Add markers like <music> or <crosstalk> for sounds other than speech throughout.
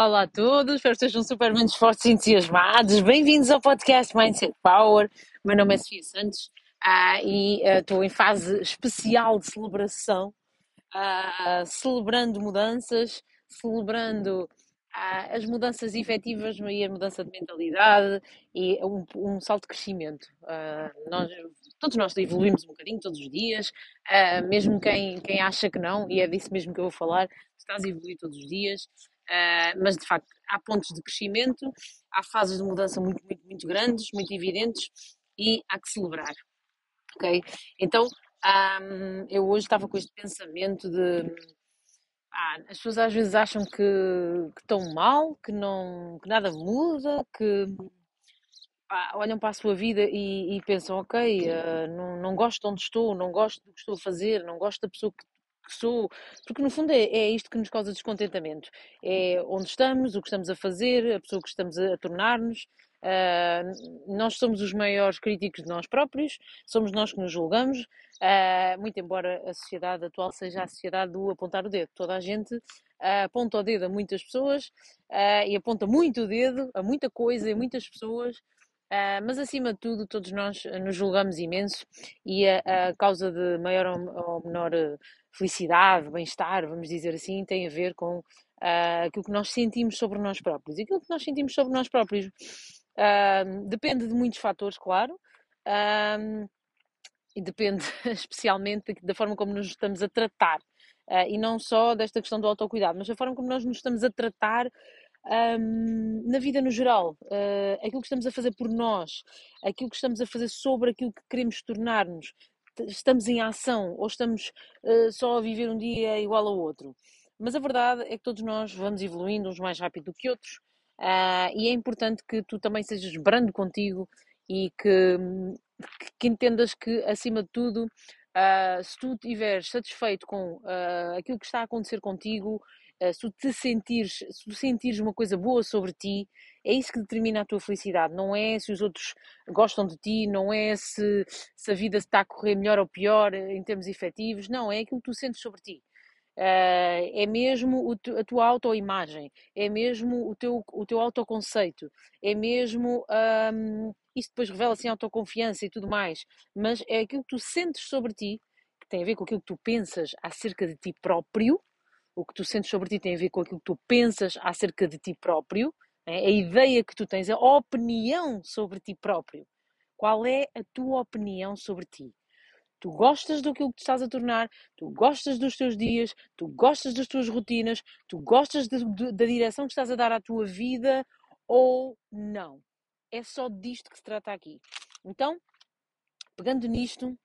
Olá, a todos, espero que estejam super bem dispostos e entusiasmados. Bem-vindos ao podcast Mindset Power. Meu nome é Sofia Santos ah, e ah, estou em fase especial de celebração, ah, celebrando mudanças, celebrando as mudanças efetivas e a mudança de mentalidade e um, um salto de crescimento. Nós, todos nós evoluímos um bocadinho todos os dias, mesmo quem, quem acha que não, e é disso mesmo que eu vou falar, estás a evoluir todos os dias, ah, mas de facto há pontos de crescimento, há fases de mudança muito, muito, muito grandes, muito evidentes e há que celebrar. Ok? Então, ah, eu hoje estava com este pensamento de ah, as pessoas às vezes acham que, que estão mal, que, não, que nada muda, que pá, olham para a sua vida e, e pensam, ok, uh, não, não gosto de onde estou, não gosto do que estou a fazer, não gosto da pessoa que, que sou, porque no fundo é, é, isto que nos causa descontentamento. É onde estamos, o que estamos a fazer, a pessoa que estamos a, a tornar-nos. Uh, nós somos os maiores críticos de nós próprios, somos nós que nos julgamos, uh, muito embora a sociedade atual seja a sociedade do apontar o dedo. Toda a gente uh, aponta o dedo a muitas pessoas e aponta muito o dedo a muita coisa e muitas pessoas. Mas acima de tudo, todos nós nos julgamos imenso e a, a causa de maior ou, menor felicidade, bem-estar, vamos dizer assim, tem a ver com uh, aquilo que nós sentimos sobre nós próprios. E aquilo que nós sentimos sobre nós próprios uh, depende de muitos fatores, claro, e depende <laughs> especialmente da forma como nos estamos a tratar. e não só desta questão do autocuidado, mas da forma como nós nos estamos a tratar um, na vida no geral, uh, aquilo que estamos a fazer por nós, aquilo que estamos a fazer sobre aquilo que queremos tornar-nos, estamos em ação ou estamos uh, só a viver um dia igual ao outro. Mas a verdade é que todos nós vamos evoluindo uns mais rápido do que outros uh, e é importante que tu também sejas brando contigo e que, que entendas que, acima de tudo, uh, se tu estiveres satisfeito com aquilo que está a acontecer contigo, se tu te sentires, se tu sentires uma coisa boa sobre ti, é isso que determina a tua felicidade. Não é se os outros gostam de ti, não é se, se a vida está a correr melhor ou pior eh, em termos efetivos, não, é aquilo que tu sentes sobre ti. Uh, é mesmo a tua autoimagem, é mesmo o teu, o teu autoconceito, é mesmo. Um, isso depois revela-se em autoconfiança e tudo mais, mas é aquilo que tu sentes sobre ti, que tem a ver com aquilo que tu pensas acerca de ti próprio, o que tu sentes sobre ti tem a ver com aquilo que tu pensas acerca de ti próprio, né? a ideia que tu tens, a opinião sobre ti próprio. Qual é a tua opinião sobre ti? Tu gostas do que tu estás a tornar, tu gostas dos teus dias, tu gostas das tuas rotinas, tu gostas de, de, da direção que estás a dar à tua vida ou não? É só disto que se trata aqui. Então, pegando nisto,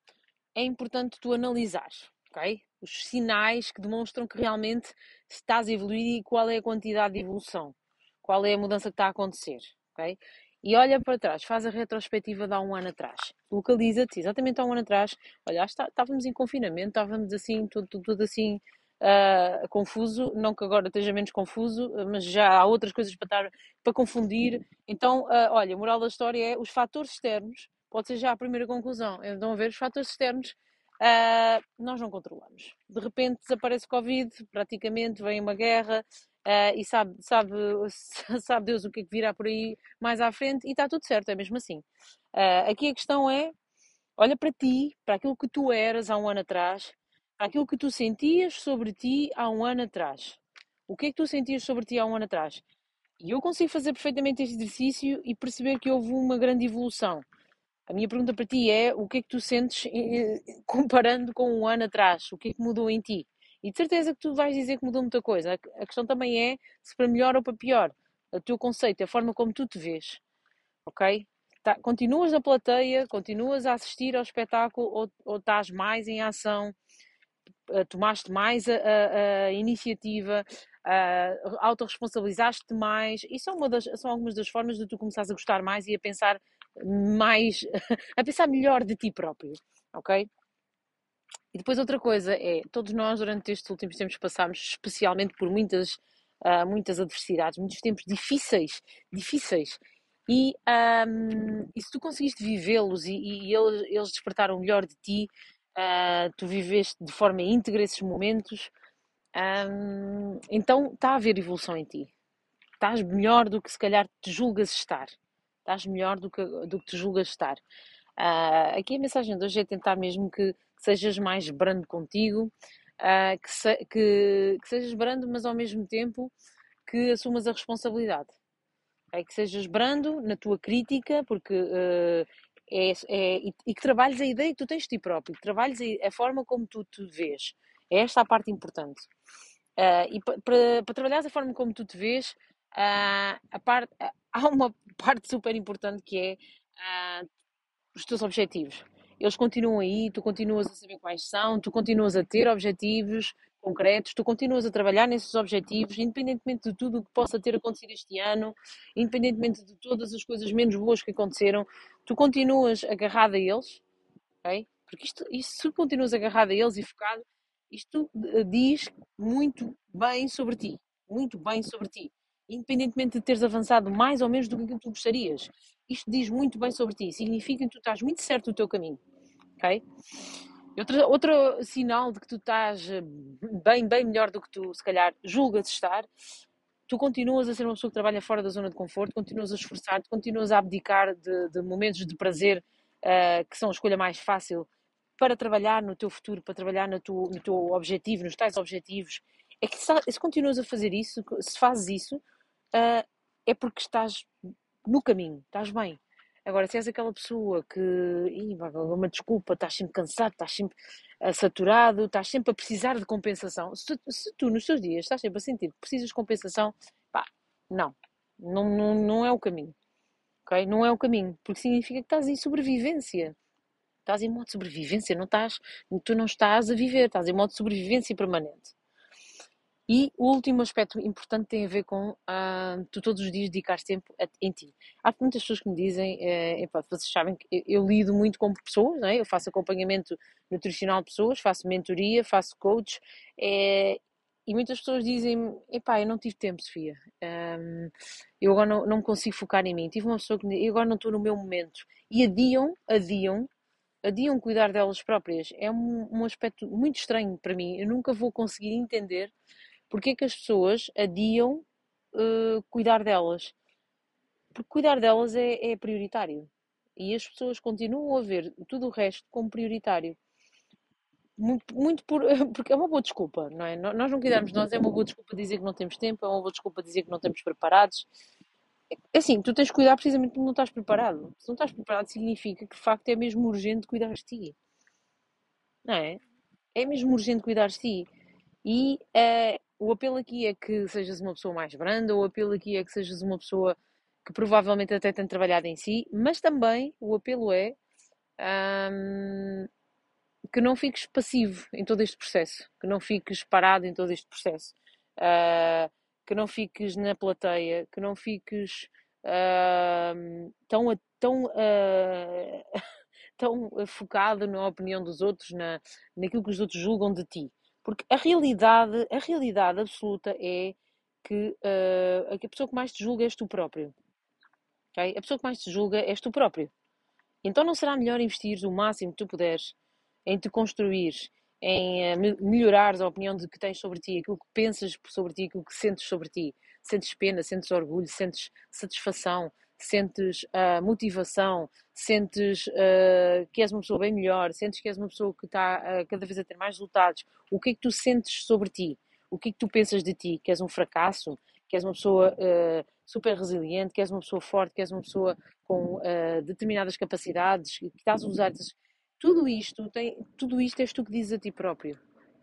é importante tu analisares, ok? os sinais que demonstram que realmente estás a evoluir e qual é a quantidade de evolução, qual é a mudança que está a acontecer, ok? E olha para trás, faz a retrospectiva de há um ano atrás, localiza-te exatamente há um ano atrás, olha, estávamos em confinamento, estávamos assim, tudo, tudo, tudo assim uh, confuso, não que agora esteja menos confuso, mas já há outras coisas para, estar, para confundir, então, uh, olha, a moral da história é os fatores externos, pode ser já a primeira conclusão, então a ver os fatores externos uh, nós não controlamos. De repente desaparece o Covid, praticamente vem uma guerra uh, e sabe, sabe, <laughs> sabe Deus o que é que virá por aí mais à frente e está tudo certo, é mesmo assim. Uh, aqui a questão é, olha para ti, para aquilo que tu eras há um ano atrás, para aquilo que tu sentias sobre ti há um ano atrás. O que é que tu sentias sobre ti há um ano atrás? E eu consigo fazer perfeitamente este exercício e perceber que houve uma grande evolução. A minha pergunta para ti é: o que é que tu sentes eh, comparando com um ano atrás? O que é que mudou em ti? E de certeza que tu vais dizer que mudou muita coisa. A questão também é se para melhor ou para pior. O teu conceito, a forma como tu te vês. Ok? Tá, continuas na plateia, continuas a assistir ao espetáculo ou, ou estás mais em ação, eh, tomaste mais a, a, a iniciativa, autorresponsabilizaste mais. Isso são, uma das, são algumas das formas de tu começares a gostar mais e a pensar mais, <laughs> a pensar melhor de ti próprio, ok? E depois outra coisa é, todos nós durante estes últimos tempos passámos especialmente por muitas, uh, muitas adversidades, muitos tempos difíceis, difíceis. E, um, e se tu conseguiste vivê-los e, e eles, eles, despertaram melhor de ti, uh, tu viveste de forma íntegra esses momentos, um, então está a haver evolução em ti. estás melhor do que se calhar te julgas estar. Estás melhor do que, do que te julgas estar. Uh, aqui a mensagem de hoje é tentar mesmo que, que sejas mais brando contigo, uh, que, se, que, que, sejas brando, mas ao mesmo tempo que assumas a responsabilidade. É que sejas brando na tua crítica, porque uh, é, é, e, e, que trabalhes a ideia que tu tens de ti próprio, que trabalhes a, a forma como tu te vês. É esta a parte importante. Uh, e para trabalhar a forma como tu te vês, uh, a parte, uh, <laughs> há uma parte super importante que é os teus objetivos. Eles continuam aí, tu continuas a saber quais são, tu continuas a ter objetivos concretos, tu continuas a trabalhar nesses objetivos, independentemente de tudo o que possa ter acontecido este ano, independentemente de todas as coisas menos boas que aconteceram, tu continuas agarrado a eles, ok? Porque isto, isto, se continuas agarrado a eles e focado, isto eh, diz muito bem sobre ti, muito bem sobre ti, independentemente de teres avançado mais ou menos do que tu gostarias. Isto diz muito bem sobre ti, significa que tu estás muito certo do teu caminho, ok? Outro, outro sinal de que tu estás eh, bem, bem melhor do que tu, se calhar, julgas estar, tu continuas a ser uma pessoa que trabalha fora da zona de conforto, continuas a esforçar-te, continuas a abdicar de, de momentos de prazer uh, que são a escolha mais fácil para trabalhar no teu futuro, para trabalhar no teu, no teu objetivo, nos tais objetivos. É que se, se continuas a fazer isso, se fazes isso, uh, é porque estás no caminho, estás bem. Agora, se és aquela pessoa que, ih, uma desculpa, estás sempre cansado, estás sempre uh, saturado, estás sempre a precisar de compensação, se, se, tu nos teus dias estás sempre a sentir que precisas de compensação, pá, não, não, não, não é o caminho. ok? Não é o caminho, porque significa que estás em sobrevivência. Estás em modo de sobrevivência, não estás, tu não estás a viver, estás em modo de sobrevivência permanente. E o último aspecto importante tem a ver com uh, tu todos os dias dedicar tempo a, em ti. Há muitas pessoas que me dizem, epá, vocês sabem que eu, eu, lido muito com pessoas, é? eu faço acompanhamento nutricional de pessoas, faço mentoria, faço coach, é, e muitas pessoas dizem epá, eu não tive tempo, Sofia, um, eu agora não, não consigo focar em mim. Tive uma pessoa que eu agora não estou no meu momento. E adiam, adiam, adiam cuidar delas próprias. É um, um aspecto muito estranho para mim. Eu nunca vou conseguir entender porque é que as pessoas adiam uh, cuidar delas? Porque cuidar delas é, é, prioritário. E as pessoas continuam a ver tudo o resto como prioritário. Muito, muito por, <laughs> porque é uma boa desculpa, não é? Nós não cuidarmos de nós é uma boa desculpa dizer que não temos tempo, é uma boa desculpa dizer que não estamos preparados. É assim, tu tens de cuidar precisamente porque não estás preparado. Se não estás preparado, significa que de facto é mesmo urgente cuidar de ti. Não é? É mesmo urgente cuidar de ti. E uh, o apelo aqui é que sejas uma pessoa mais branda, o apelo aqui é que sejas uma pessoa que provavelmente até tem trabalhado em si, mas também o apelo é um, que não fiques passivo em todo este processo, que não fiques parado em todo este processo, uh, que não fiques na plateia, que não fiques uh, tão, tão, uh, <laughs> tão focado na opinião dos outros, na, naquilo que os outros julgam de ti. Porque a realidade, a realidade absoluta é que uh, a pessoa que mais te julga és tu próprio. Okay? A pessoa que mais te julga és tu próprio. Então não será melhor investir o máximo que tu puderes em te construir, em uh, melhorares a opinião de que tens sobre ti, aquilo que pensas sobre ti, aquilo que sentes sobre ti. Sentes pena, sentes orgulho, sentes satisfação, sentes uh, motivação, sentes uh, que és uma pessoa bem melhor, sentes que és uma pessoa que está uh, cada vez a ter mais resultados, o que é que tu sentes sobre ti? O que é que tu pensas de ti? Que és um fracasso? Que és uma pessoa super resiliente? Que és uma pessoa forte? Que és uma pessoa com determinadas capacidades? Que estás a usar... Tudo isto, tem, tudo isto és tu que dizes a ti próprio.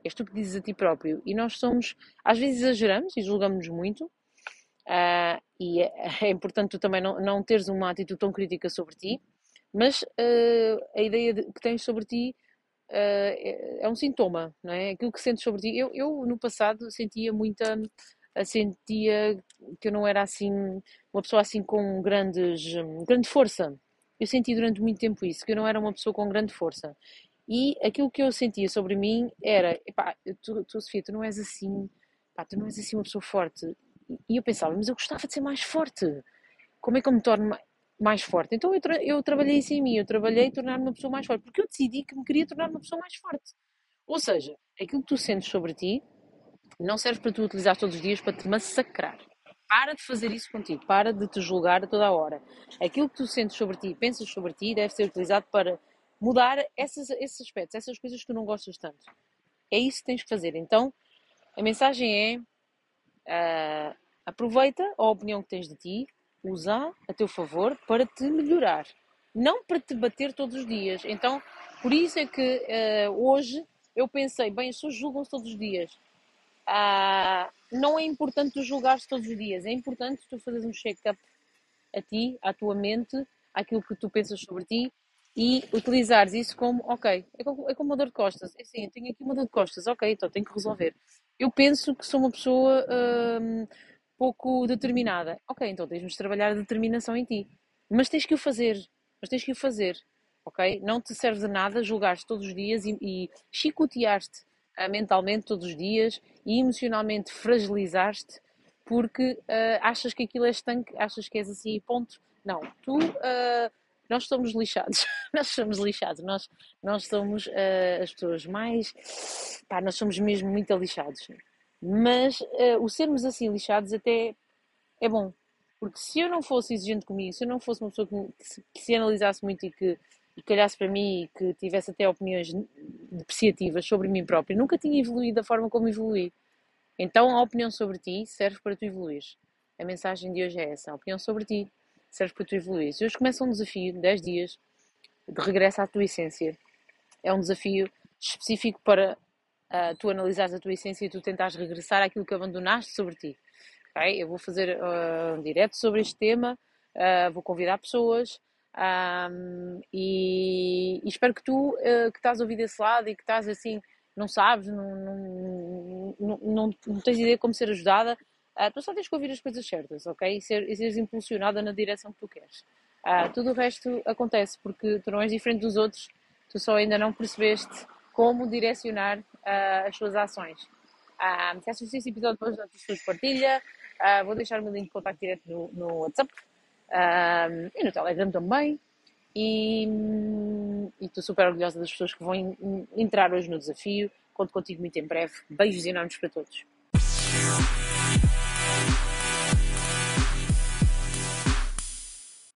És tu que dizes a ti próprio. E nós somos, às vezes exageramos e julgamos muito, Uh, e é, <laughs> é, importante tu também não, não teres uma atitude tão crítica sobre ti, mas uh, a ideia de, que tens sobre ti uh, é, é, um sintoma, não é? Aquilo que sentes sobre ti. Eu, eu no passado sentia muita. sentia que eu não era assim, uma pessoa assim com grandes, grande força. Eu senti durante muito tempo isso, que eu não era uma pessoa com grande força. E aquilo que eu sentia sobre mim era: epá, tu, tu Sofia, tu não és assim, pá, tu não és assim uma pessoa forte e eu pensava, mas eu gostava de ser mais forte. Como é que eu me torno mais forte? Então eu, tra eu trabalhei isso em mim, eu trabalhei tornar-me uma pessoa mais forte, porque eu decidi que me queria tornar uma pessoa mais forte. Ou seja, aquilo que tu sentes sobre ti não serve para tu utilizar todos os dias para te massacrar. Para de fazer isso contigo, para de te julgar a toda a hora. Aquilo que tu sentes sobre ti, pensas sobre ti, deve ser utilizado para mudar esses, esses aspectos, essas coisas que tu não gostas tanto. É isso que tens que fazer. Então, a mensagem é: uh, aproveita a opinião que tens de ti, usa a teu favor para te melhorar, não para te bater todos os dias. Então, por isso é que uh, hoje eu pensei: bem, as pessoas julgam-se todos os dias. Uh, não é importante tu julgares todos os dias, é importante tu fazeres um check-up a ti, à tua mente, àquilo que tu pensas sobre ti e utilizares isso como, ok, é como, é como uma dor de costas. É assim, eu tenho aqui uma dor de costas, ok, então tenho que resolver. Eu penso que sou uma pessoa hum, pouco determinada. Ok, então tens de trabalhar a determinação em ti. Mas tens que o fazer. Mas tens que o fazer. Ok? Não te serve de nada julgar-te todos os dias e, e chicotear-te uh, mentalmente todos os dias e emocionalmente fragilizar-te porque uh, achas que aquilo é estanque, achas que és assim, ponto. Não, tu uh, nós somos lixados, <laughs> nós somos lixados, nós, nós somos uh, as pessoas mais, pá, nós somos mesmo muito lixados. Mas uh, o sermos assim lixados até é bom, porque se eu não fosse exigente comigo, se eu não fosse uma pessoa que, que, se, que se, analisasse muito e que e calhasse para mim e que tivesse até opiniões depreciativas sobre mim própria, nunca tinha evoluído da forma como evolui. Então a opinião sobre ti serve para tu evoluir. A mensagem de hoje é essa, a opinião sobre ti serve para tu evoluir. Hoje começa um desafio, 10 dias, de regresso à tua essência. É um desafio específico para uh, tu analisares a tua essência e tu tentares regressar àquilo que abandonaste sobre ti. Okay? Eu vou fazer uh, um direto sobre este tema, uh, vou convidar pessoas um, e, e, espero que tu, que estás a ouvir desse lado e que estás assim, não sabes, não, não, não, não, tens ideia de como ser ajudada, Uh, tu só tens que ouvir as coisas certas, ok? E, ser, e seres impulsionada na direção que tu queres. Uh, tudo o resto acontece porque tu não és diferente dos outros, tu só ainda não percebeste como direcionar uh, as suas ações. Se achas este episódio depois das pessoas partilha, vou deixar o meu link de contato direto no, no WhatsApp e no Telegram também. E estou super orgulhosa das pessoas que vão in, entrar hoje no desafio. Conto contigo muito em breve. Beijos enormes para todos.